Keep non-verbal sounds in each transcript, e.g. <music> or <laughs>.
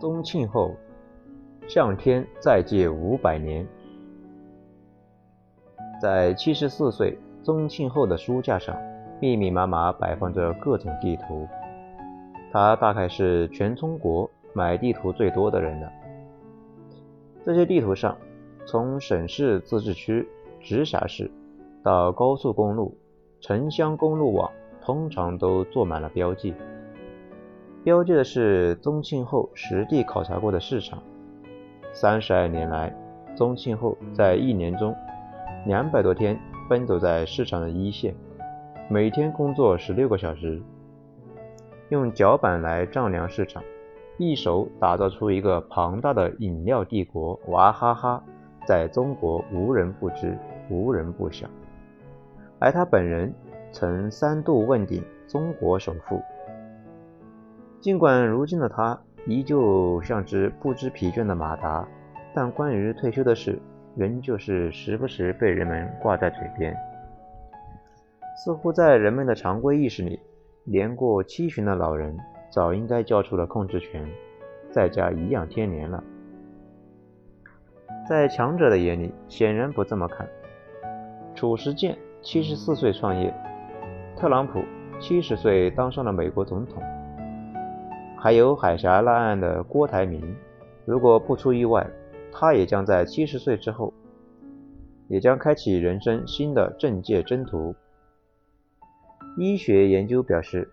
宗庆后，向天再借五百年。在七十四岁宗庆后的书架上，密密麻麻摆放着各种地图。他大概是全中国买地图最多的人了。这些地图上，从省市自治区、直辖市到高速公路、城乡公路网，通常都做满了标记。标记的是宗庆后实地考察过的市场。三十二年来，宗庆后在一年中两百多天奔走在市场的一线，每天工作十六个小时，用脚板来丈量市场，一手打造出一个庞大的饮料帝国——娃哈哈，在中国无人不知，无人不晓。而他本人曾三度问鼎中国首富。尽管如今的他依旧像只不知疲倦的马达，但关于退休的事，仍旧是时不时被人们挂在嘴边。似乎在人们的常规意识里，年过七旬的老人早应该交出了控制权，在家颐养天年了。在强者的眼里，显然不这么看。褚时健七十四岁创业，特朗普七十岁当上了美国总统。还有海峡那岸的郭台铭，如果不出意外，他也将在七十岁之后，也将开启人生新的政界征途。医学研究表示，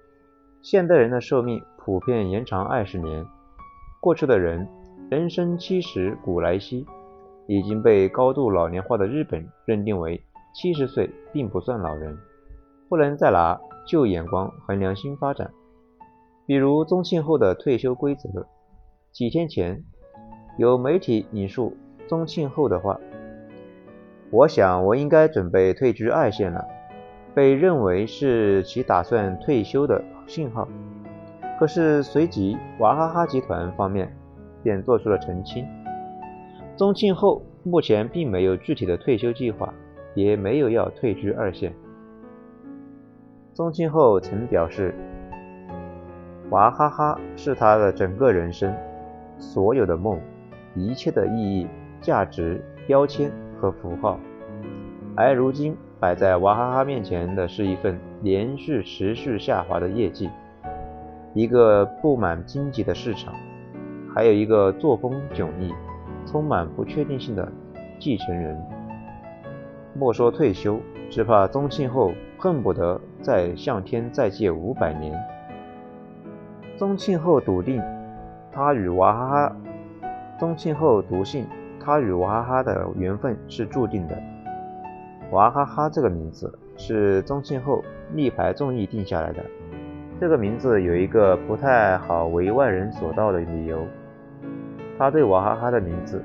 现代人的寿命普遍延长二十年。过去的人人生七十古来稀，已经被高度老年化的日本认定为七十岁并不算老人，不能再拿旧眼光衡量新发展。比如宗庆后的退休规则。几天前，有媒体引述宗庆后的话：“我想我应该准备退居二线了。”被认为是其打算退休的信号。可是随即娃哈哈集团方面便做出了澄清：宗庆后目前并没有具体的退休计划，也没有要退居二线。宗庆后曾表示。娃哈哈是他的整个人生，所有的梦，一切的意义、价值、标签和符号。而如今摆在娃哈哈面前的是一份连续持续下滑的业绩，一个布满荆棘的市场，还有一个作风迥异、充满不确定性的继承人。莫说退休，只怕宗庆后恨不得再向天再借五百年。宗庆后笃定，他与娃哈哈。宗庆后笃信，他与娃哈哈的缘分是注定的。娃哈哈这个名字是宗庆后力排众议定下来的。这个名字有一个不太好为外人所道的理由。他对娃哈哈的名字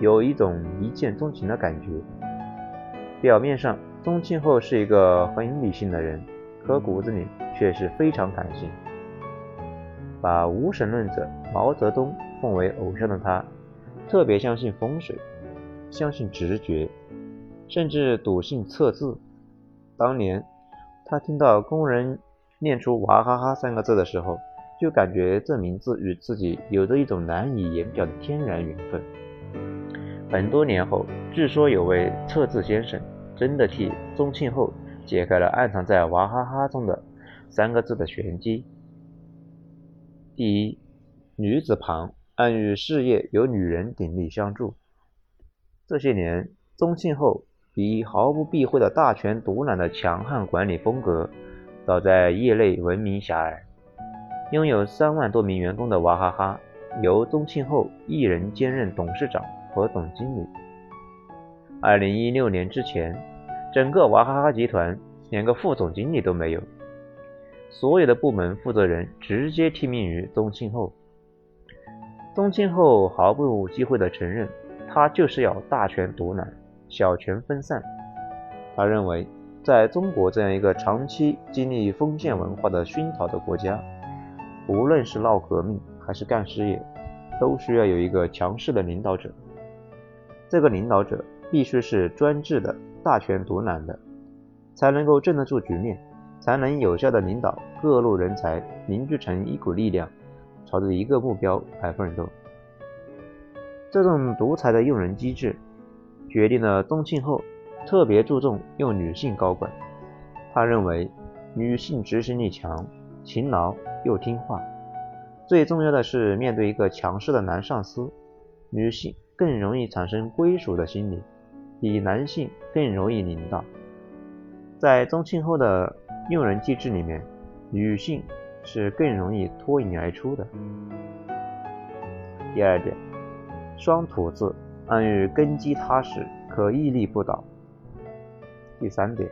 有一种一见钟情的感觉。表面上，宗庆后是一个很理性的人，可骨子里却是非常感性。把无神论者毛泽东奉为偶像的他，特别相信风水，相信直觉，甚至笃信测字。当年他听到工人念出“娃哈哈”三个字的时候，就感觉这名字与自己有着一种难以言表的天然缘分。很多年后，据说有位测字先生真的替宗庆后解开了暗藏在“娃哈哈”中的三个字的玄机。第一，女子旁暗喻事业有女人鼎力相助。这些年，宗庆后以毫不避讳的大权独揽的强悍管理风格，早在业内闻名遐迩。拥有三万多名员工的娃哈哈，由宗庆后一人兼任董事长和总经理。二零一六年之前，整个娃哈哈集团连个副总经理都没有。所有的部门负责人直接听命于宗庆后。宗庆后毫不忌讳地承认，他就是要大权独揽，小权分散。他认为，在中国这样一个长期经历封建文化的熏陶的国家，无论是闹革命还是干事业，都需要有一个强势的领导者。这个领导者必须是专制的、大权独揽的，才能够镇得住局面。才能有效地领导各路人才凝聚成一股力量，朝着一个目标来奋斗。这种独裁的用人机制，决定了宗庆后特别注重用女性高管。他认为，女性执行力强、勤劳又听话。最重要的是，面对一个强势的男上司，女性更容易产生归属的心理，比男性更容易领导。在宗庆后的用人机制里面，女性是更容易脱颖而出的。第二点，双土字暗喻根基踏实，可屹立不倒。第三点，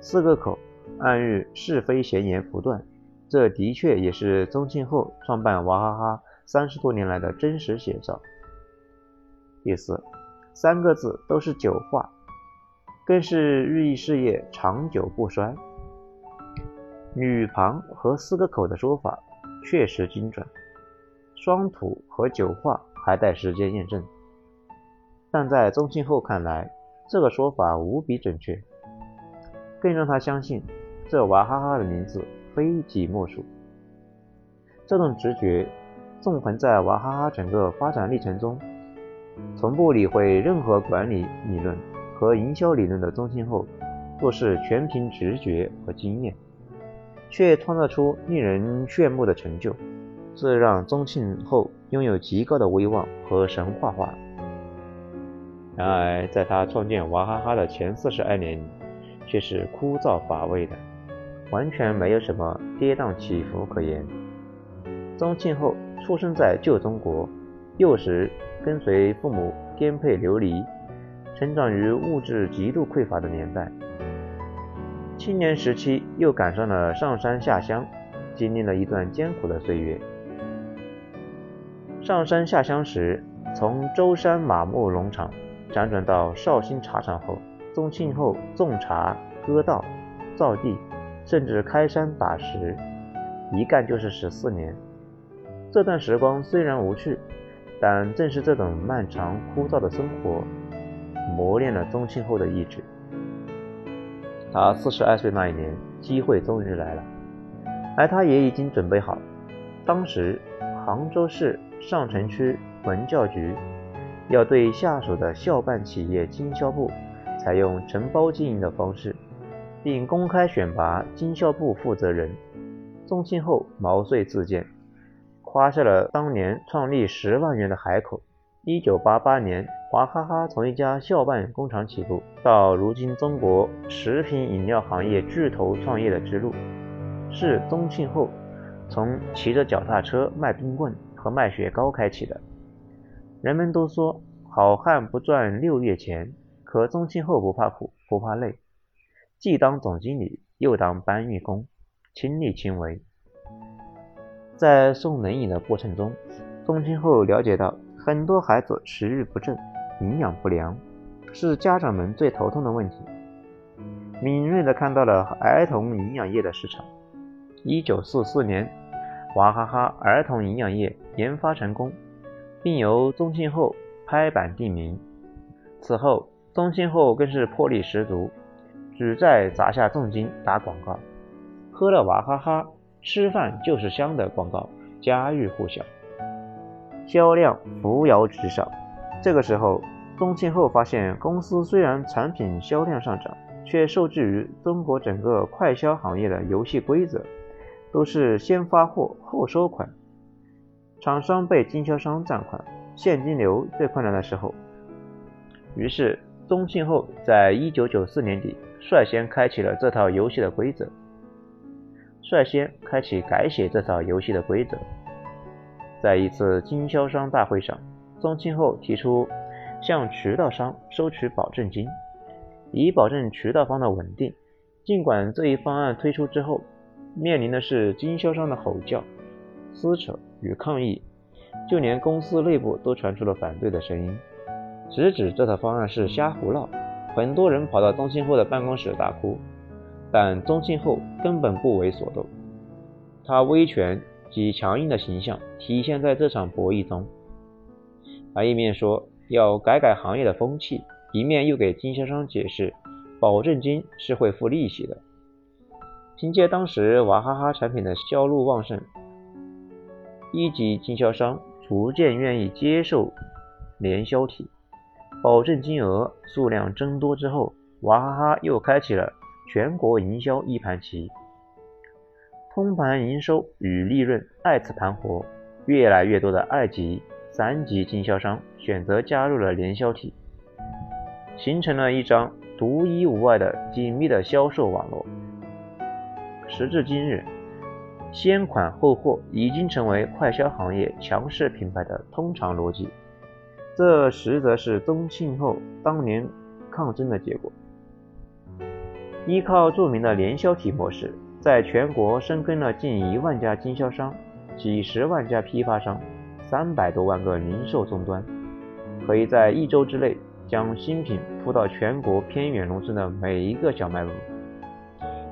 四个口暗喻是非闲言不断。这的确也是宗庆后创办娃哈哈三十多年来的真实写照。第四，三个字都是酒话，更是寓意事业长久不衰。女旁和四个口的说法确实精准，双土和九化还待时间验证。但在宗庆后看来，这个说法无比准确，更让他相信这娃哈哈的名字。非己莫属。这种直觉纵横在娃哈哈整个发展历程中，从不理会任何管理理论和营销理论的宗庆后，做事全凭直觉和经验，却创造出令人炫目的成就，这让宗庆后拥有极高的威望和神话化。然而，在他创建娃哈哈的前四十二年，却是枯燥乏味的。完全没有什么跌宕起伏可言。宗庆后出生在旧中国，幼时跟随父母颠沛流离，成长于物质极度匮乏的年代。青年时期又赶上了上山下乡，经历了一段艰苦的岁月。上山下乡时，从舟山马木农场辗转到绍兴茶厂后，宗庆后种茶、割稻、造地。甚至开山打石，一干就是十四年。这段时光虽然无趣，但正是这种漫长枯燥的生活，磨练了宗庆后的意志。他四十二岁那一年，机会终于来了，而他也已经准备好。当时，杭州市上城区文教局要对下属的校办企业经销部采用承包经营的方式。并公开选拔经销部负责人。宗庆后毛遂自荐，夸下了当年创立十万元的海口。一九八八年，娃哈哈从一家校办工厂起步，到如今中国食品饮料行业巨头创业的之路，是宗庆后从骑着脚踏车卖冰棍和卖雪糕开启的。人们都说好汉不赚六月钱，可宗庆后不怕苦，不怕累。既当总经理，又当搬运工，亲力亲为。在送冷饮的过程中，宗庆后了解到，很多孩子食欲不振、营养不良，是家长们最头痛的问题。敏锐地看到了儿童营养液的市场。一九四四年，娃哈哈儿童营养液研发成功，并由宗庆后拍板定名。此后，宗庆后更是魄力十足。只在砸下重金打广告，喝了娃哈哈，吃饭就是香的广告家喻户晓，销量扶摇直上。这个时候，宗庆后发现，公司虽然产品销量上涨，却受制于中国整个快销行业的游戏规则，都是先发货后收款，厂商被经销商占款，现金流最困难的时候。于是，宗庆后在一九九四年底。率先开启了这套游戏的规则，率先开启改写这套游戏的规则。在一次经销商大会上，宗庆后提出向渠道商收取保证金，以保证渠道方的稳定。尽管这一方案推出之后，面临的是经销商的吼叫、撕扯与抗议，就连公司内部都传出了反对的声音，直指这套方案是瞎胡闹。很多人跑到宗庆后的办公室大哭，但宗庆后根本不为所动。他威权 <laughs> 及强硬的形象体现在这场博弈中。他一面说要改改行业的风气，一面又给经销商解释，保证金是会付利息的。凭借当时娃哈哈产品的销路旺盛，一级经销商逐渐愿意接受联销体，保证金额、数量增多之后，娃哈哈又开启了全国营销一盘棋，通盘营收与利润再次盘活，越来越多的二级、三级经销商选择加入了联销体，形成了一张独一无二的紧密的销售网络。时至今日。先款后货已经成为快销行业强势品牌的通常逻辑，这实则是宗庆后当年抗争的结果。依靠著名的联销体模式，在全国深耕了近一万家经销商、几十万家批发商、三百多万个零售终端，可以在一周之内将新品铺到全国偏远农村的每一个小卖部，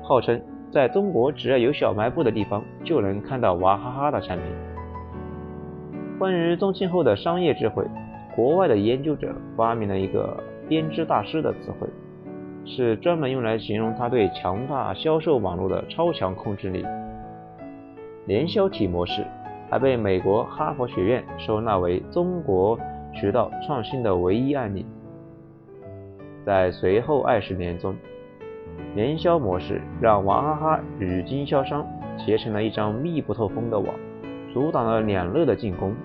号称。在中国，只要有小卖部的地方，就能看到娃哈哈的产品。关于宗庆后的商业智慧，国外的研究者发明了一个“编织大师”的词汇，是专门用来形容他对强大销售网络的超强控制力。联销体模式还被美国哈佛学院收纳为中国渠道创新的唯一案例。在随后二十年中。联销模式让娃哈哈与经销商结成了一张密不透风的网，阻挡了两乐的进攻，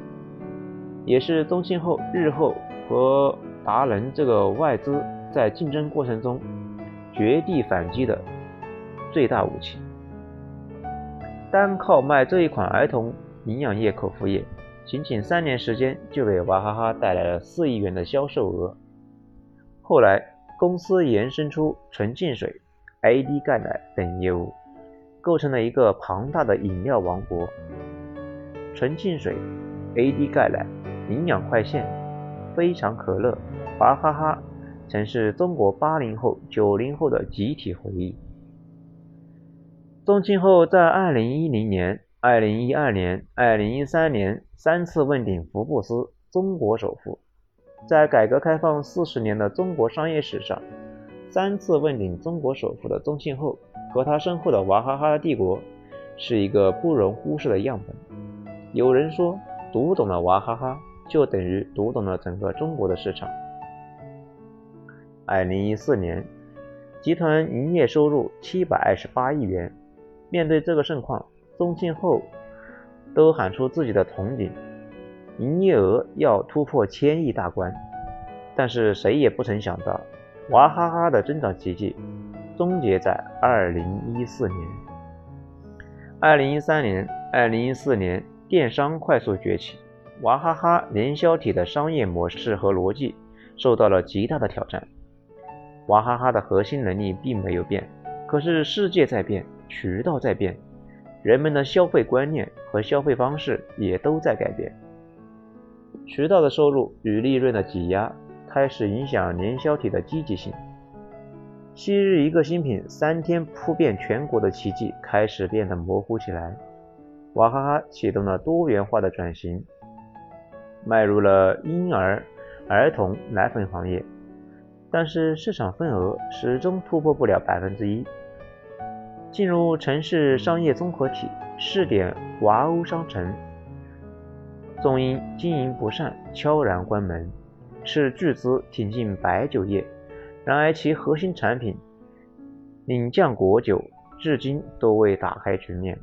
也是宗庆后日后和达能这个外资在竞争过程中绝地反击的最大武器。单靠卖这一款儿童营养液口服液，仅仅三年时间就给娃哈哈带来了四亿元的销售额。后来公司延伸出纯净水。AD 钙奶等业务，构成了一个庞大的饮料王国。纯净水、AD 钙奶、营养快线、非常可乐、娃哈哈，曾是中国八零后、九零后的集体回忆。宗庆后在二零一零年、二零一二年、二零一三年三次问鼎福布斯中国首富，在改革开放四十年的中国商业史上。三次问鼎中国首富的宗庆后和他身后的娃哈哈帝国，是一个不容忽视的样本。有人说，读懂了娃哈哈，就等于读懂了整个中国的市场。二零一四年，集团营业收入七百二十八亿元。面对这个盛况，宗庆后都喊出自己的憧憬：营业额要突破千亿大关。但是谁也不曾想到。娃哈哈的增长奇迹终结在二零一四年、二零一三年、二零一四年，电商快速崛起，娃哈哈联销体的商业模式和逻辑受到了极大的挑战。娃哈哈的核心能力并没有变，可是世界在变，渠道在变，人们的消费观念和消费方式也都在改变，渠道的收入与利润的挤压。开始影响联销体的积极性。昔日一个新品三天铺遍全国的奇迹开始变得模糊起来。娃哈哈启动了多元化的转型，迈入了婴儿、儿童奶粉行业，但是市场份额始终突破不了百分之一。进入城市商业综合体试点娃欧商城，纵因经营不善，悄然关门。斥巨资挺进白酒业，然而其核心产品领酱果酒至今都未打开局面。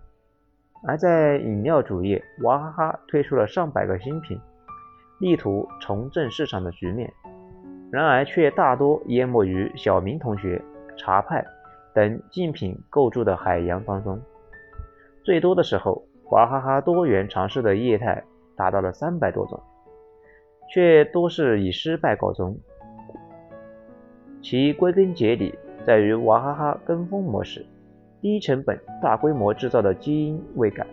而在饮料主业，娃哈哈推出了上百个新品，力图重振市场的局面，然而却大多淹没于小明同学、茶派等竞品构筑的海洋当中。最多的时候，娃哈哈多元尝试的业态达到了三百多种。却多是以失败告终。其归根结底在于娃哈哈跟风模式，低成本大规模制造的基因未改。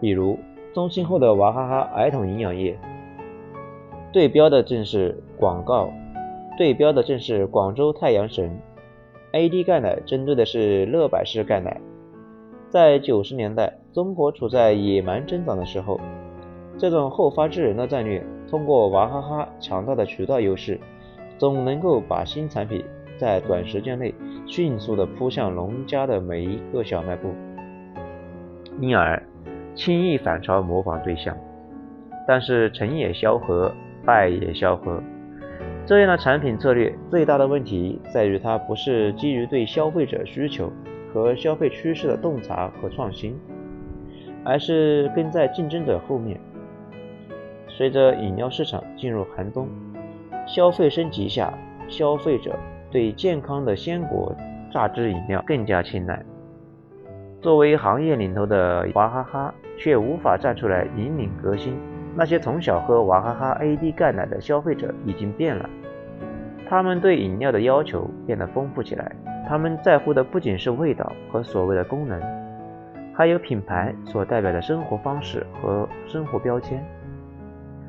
比如中兴后的娃哈哈儿童营养液，对标的正是广告，对标的正是广州太阳神。AD 钙奶针对的是乐百氏钙奶。在九十年代，中国处在野蛮增长的时候。这种后发制人的战略，通过娃哈哈强大的渠道优势，总能够把新产品在短时间内迅速地扑向农家的每一个小卖部。因而，轻易反超模仿对象。但是成也萧何，败也萧何。这样的产品策略最大的问题在于，它不是基于对消费者需求和消费趋势的洞察和创新，而是跟在竞争者后面。随着饮料市场进入寒冬，消费升级下，消费者对健康的鲜果榨汁饮料更加青睐。作为行业领头的娃哈哈，却无法站出来引领革新。那些从小喝娃哈哈 AD 钙奶的消费者已经变了，他们对饮料的要求变得丰富起来。他们在乎的不仅是味道和所谓的功能，还有品牌所代表的生活方式和生活标签。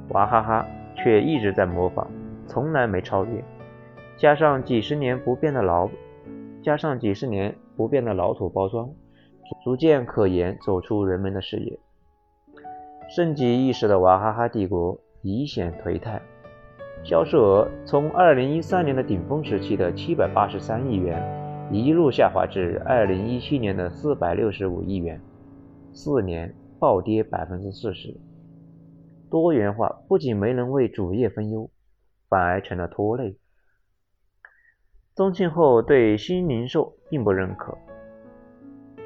娃哈哈却一直在模仿，从来没超越。加上几十年不变的老，加上几十年不变的老土包装，逐渐可言走出人们的视野。盛极一时的娃哈哈帝国已显颓态，销售额从2013年的顶峰时期的783亿元，一路下滑至2017年的465亿元，四年暴跌40%。多元化不仅没能为主业分忧，反而成了拖累。宗庆后对新零售并不认可。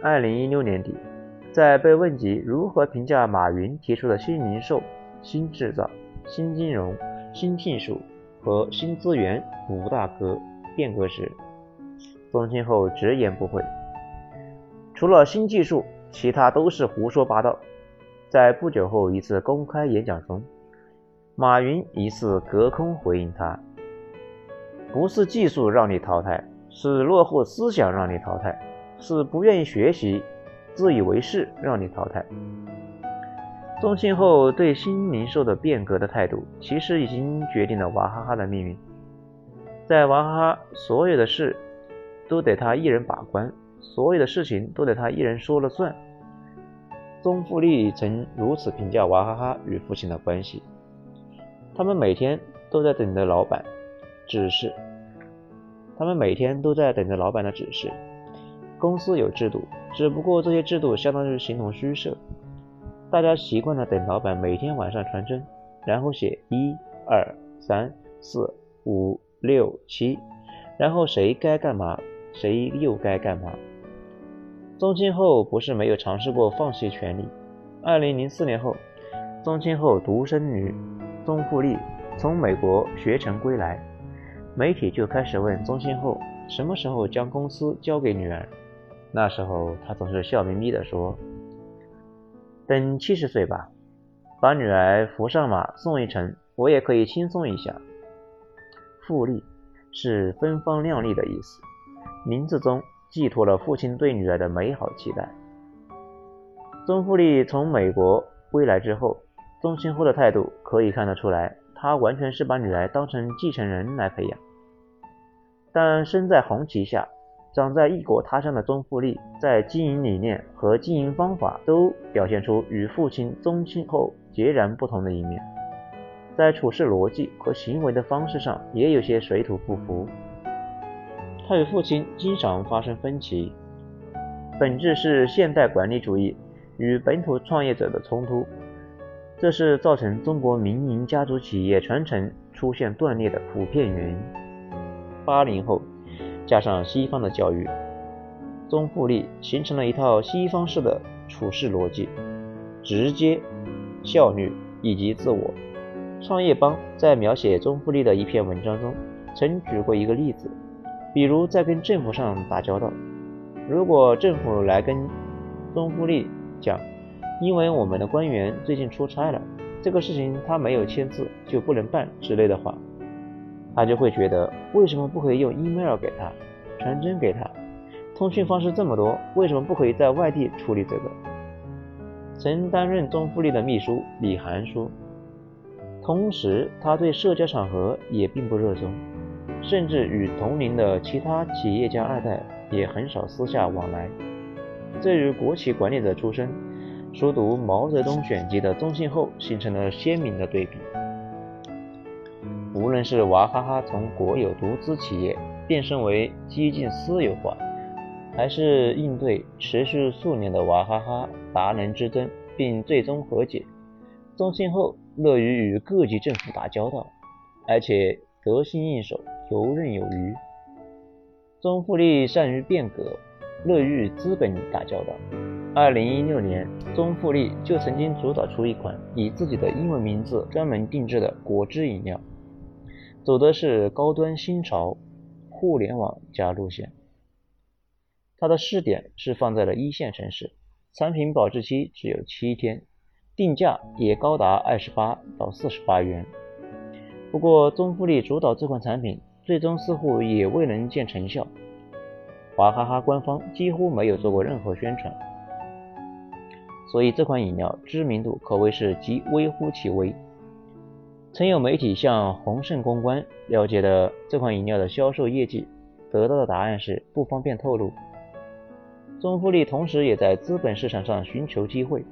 2016年底。在被问及如何评价马云提出的新零售、新制造、新金融、新技术和新资源五大革变革时，宗庆后直言不讳：“除了新技术，其他都是胡说八道。”在不久后一次公开演讲中，马云疑似隔空回应他：“不是技术让你淘汰，是落后思想让你淘汰，是不愿意学习。”自以为是，让你淘汰。宗庆后对新零售的变革的态度，其实已经决定了娃哈哈的命运。在娃哈哈，所有的事都得他一人把关，所有的事情都得他一人说了算。宗馥莉曾如此评价娃哈哈与父亲的关系：他们每天都在等着老板指示，他们每天都在等着老板的指示。公司有制度，只不过这些制度相当于形同虚设。大家习惯了等老板每天晚上传真，然后写一、二、三、四、五、六、七，然后谁该干嘛，谁又该干嘛。宗庆后不是没有尝试过放弃权力。二零零四年后，宗庆后独生女宗馥莉从美国学成归来，媒体就开始问宗庆后什么时候将公司交给女儿。那时候，他总是笑眯眯地说：“等七十岁吧，把女儿扶上马送一程，我也可以轻松一下。”富丽是芬芳亮丽的意思，名字中寄托了父亲对女儿的美好期待。宗馥莉从美国归来之后，宗庆后的态度可以看得出来，他完全是把女儿当成继承人来培养。但身在红旗下。长在异国他乡的宗馥莉，在经营理念和经营方法都表现出与父亲宗庆后截然不同的一面，在处事逻辑和行为的方式上也有些水土不服。他与父亲经常发生分歧，本质是现代管理主义与本土创业者的冲突，这是造成中国民营家族企业传承出现断裂的普遍原因。八零后。加上西方的教育，宗馥莉形成了一套西方式的处事逻辑，直接、效率以及自我。创业邦在描写宗馥莉的一篇文章中，曾举过一个例子，比如在跟政府上打交道，如果政府来跟宗馥莉讲，因为我们的官员最近出差了，这个事情他没有签字就不能办之类的话。他就会觉得，为什么不可以用 email 给他，传真给他？通讯方式这么多，为什么不可以在外地处理这个？曾担任宗馥莉的秘书李涵说，同时他对社交场合也并不热衷，甚至与同龄的其他企业家二代也很少私下往来。这与国企管理者出身、熟读毛泽东选集的宗庆后形成了鲜明的对比。无论是娃哈哈从国有独资企业变身为激进私有化，还是应对持续数年的娃哈哈达人之争并最终和解。宗庆后乐于与各级政府打交道，而且得心应手、游刃有余。宗馥莉善于变革，乐于与资本打交道。二零一六年，宗馥莉就曾经主导出一款以自己的英文名字专门定制的果汁饮料，走的是高端新潮、互联网加路线。它的试点是放在了一线城市，产品保质期只有七天。定价也高达二十八到四十八元。不过，中富力主导这款产品，最终似乎也未能见成效。娃哈哈官方几乎没有做过任何宣传，所以这款饮料知名度可谓是极微乎其微。曾有媒体向宏盛公关了解的这款饮料的销售业绩，得到的答案是不方便透露。中富力同时也在资本市场上寻求机会。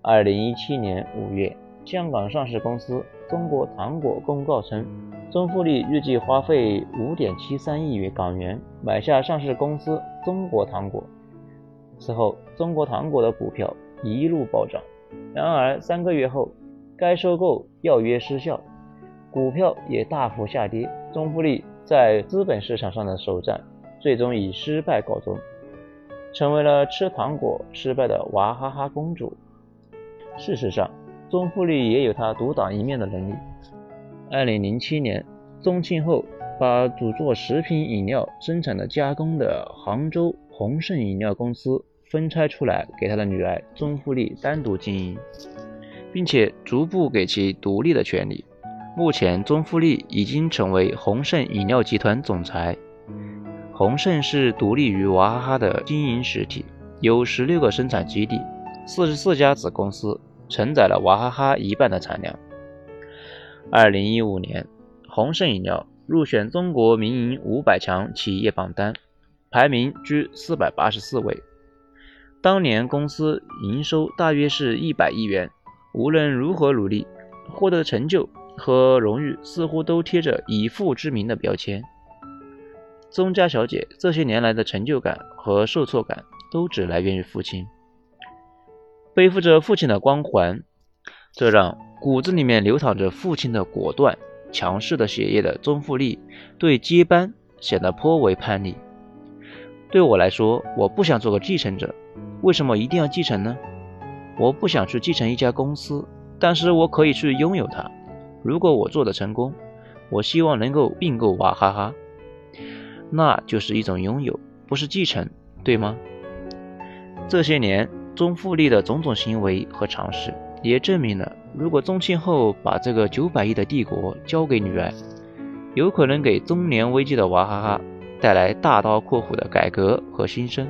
二零一七年五月，香港上市公司中国糖果公告称，中富力预计花费五点七三亿元港元买下上市公司中国糖果。此后，中国糖果的股票一路暴涨。然而，三个月后，该收购要约失效，股票也大幅下跌。中富力在资本市场上的首战，最终以失败告终，成为了吃糖果失败的娃哈哈公主。事实上，宗馥莉也有他独当一面的能力。二零零七年，宗庆后把主做食品饮料生产的加工的杭州宏盛饮料公司分拆出来，给他的女儿宗馥莉单独经营，并且逐步给其独立的权利。目前，宗馥莉已经成为宏盛饮料集团总裁。宏盛是独立于娃哈哈的经营实体，有十六个生产基地。四十四家子公司承载了娃哈哈一半的产量。二零一五年，宏盛饮料入选中国民营五百强企业榜单，排名居四百八十四位。当年公司营收大约是一百亿元，无论如何努力，获得的成就和荣誉似乎都贴着以父之名的标签。宗家小姐这些年来的成就感和受挫感，都只来源于父亲。背负着父亲的光环，这让骨子里面流淌着父亲的果断、强势的血液的宗馥莉对接班显得颇为叛逆。对我来说，我不想做个继承者。为什么一定要继承呢？我不想去继承一家公司，但是我可以去拥有它。如果我做的成功，我希望能够并购娃哈哈，那就是一种拥有，不是继承，对吗？这些年。宗馥莉的种种行为和尝试，也证明了，如果宗庆后把这个九百亿的帝国交给女儿，有可能给中年危机的娃哈哈带来大刀阔斧的改革和新生，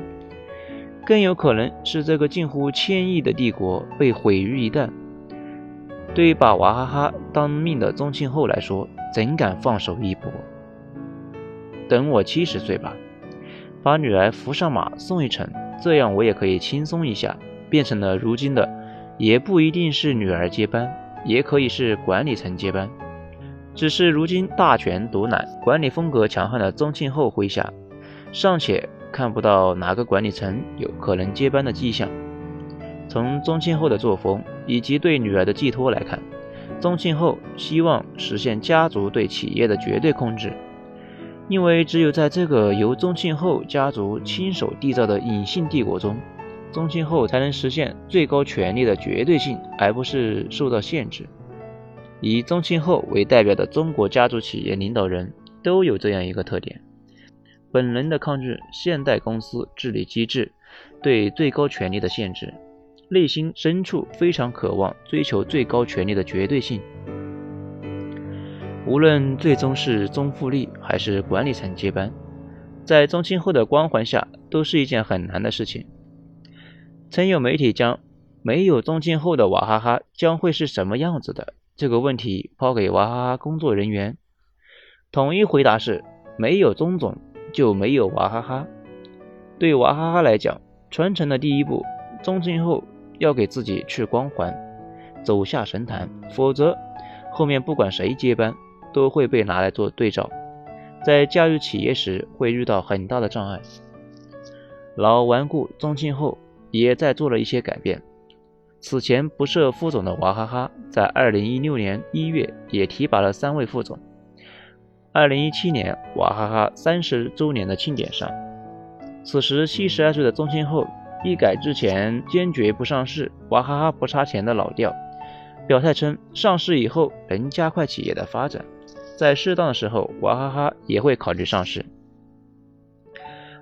更有可能是这个近乎千亿的帝国被毁于一旦。对于把娃哈哈当命的宗庆后来说，怎敢放手一搏？等我七十岁吧，把女儿扶上马送一程。这样我也可以轻松一下，变成了如今的，也不一定是女儿接班，也可以是管理层接班。只是如今大权独揽、管理风格强悍的宗庆后麾下，尚且看不到哪个管理层有可能接班的迹象。从宗庆后的作风以及对女儿的寄托来看，宗庆后希望实现家族对企业的绝对控制。因为只有在这个由宗庆后家族亲手缔造的隐性帝国中，宗庆后才能实现最高权力的绝对性，而不是受到限制。以宗庆后为代表的中国家族企业领导人都有这样一个特点：本能的抗拒现代公司治理机制对最高权力的限制，内心深处非常渴望追求最高权力的绝对性。无论最终是宗馥莉还是管理层接班，在宗庆后的光环下，都是一件很难的事情。曾有媒体将没有宗庆后的娃哈哈将会是什么样子的这个问题抛给娃哈哈工作人员，统一回答是：没有宗总就没有娃哈哈。对娃哈哈来讲，传承的第一步，宗庆后要给自己去光环，走下神坛，否则后面不管谁接班。都会被拿来做对照，在驾驭企业时会遇到很大的障碍。老顽固宗庆后也在做了一些改变，此前不设副总的娃哈哈，在二零一六年一月也提拔了三位副总。二零一七年，娃哈哈三十周年的庆典上，此时七十二岁的宗庆后一改之前坚决不上市、娃哈哈不差钱的老调，表态称上市以后能加快企业的发展，在适当的时候，娃哈哈也会考虑上市。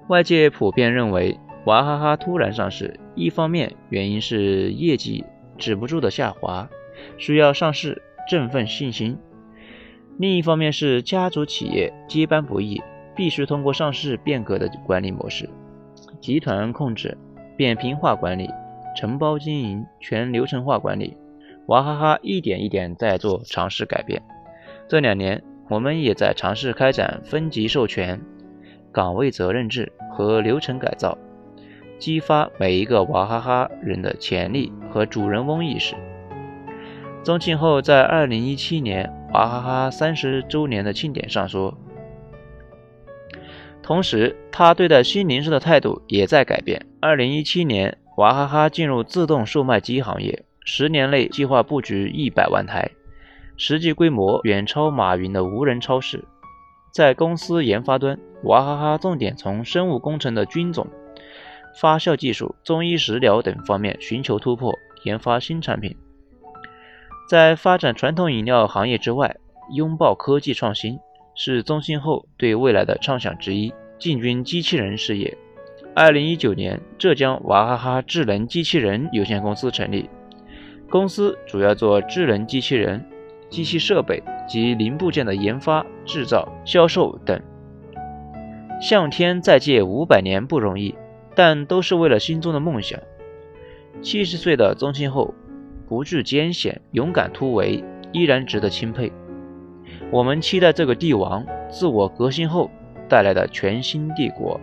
外界普遍认为，娃哈哈突然上市，一方面原因是业绩止不住的下滑，需要上市振奋信心。另一方面是家族企业接班不易，必须通过上市变革的管理模式，集团控制、扁平化管理、承包经营、全流程化管理。娃哈哈一点一点在做尝试改变。这两年，我们也在尝试开展分级授权、岗位责任制和流程改造，激发每一个娃哈哈人的潜力和主人翁意识。宗庆后在二零一七年娃哈哈三十周年的庆典上说，同时他对待新零售的态度也在改变。二零一七年，娃哈哈进入自动售卖机行业，十年内计划布局一百万台，实际规模远超马云的无人超市。在公司研发端，娃哈哈重点从生物工程的菌种、发酵技术、中医食疗等方面寻求突破，研发新产品。在发展传统饮料行业之外，拥抱科技创新是宗庆后对未来的畅想之一。进军机器人事业。二零一九年，浙江娃哈哈智能机器人有限公司成立，公司主要做智能机器人、机器设备及零部件的研发、制造、销售等。向天再借五百年不容易，但都是为了心中的梦想。七十岁的宗庆后。不惧艰险，勇敢突围，依然值得钦佩。我们期待这个帝王自我革新后带来的全新帝国。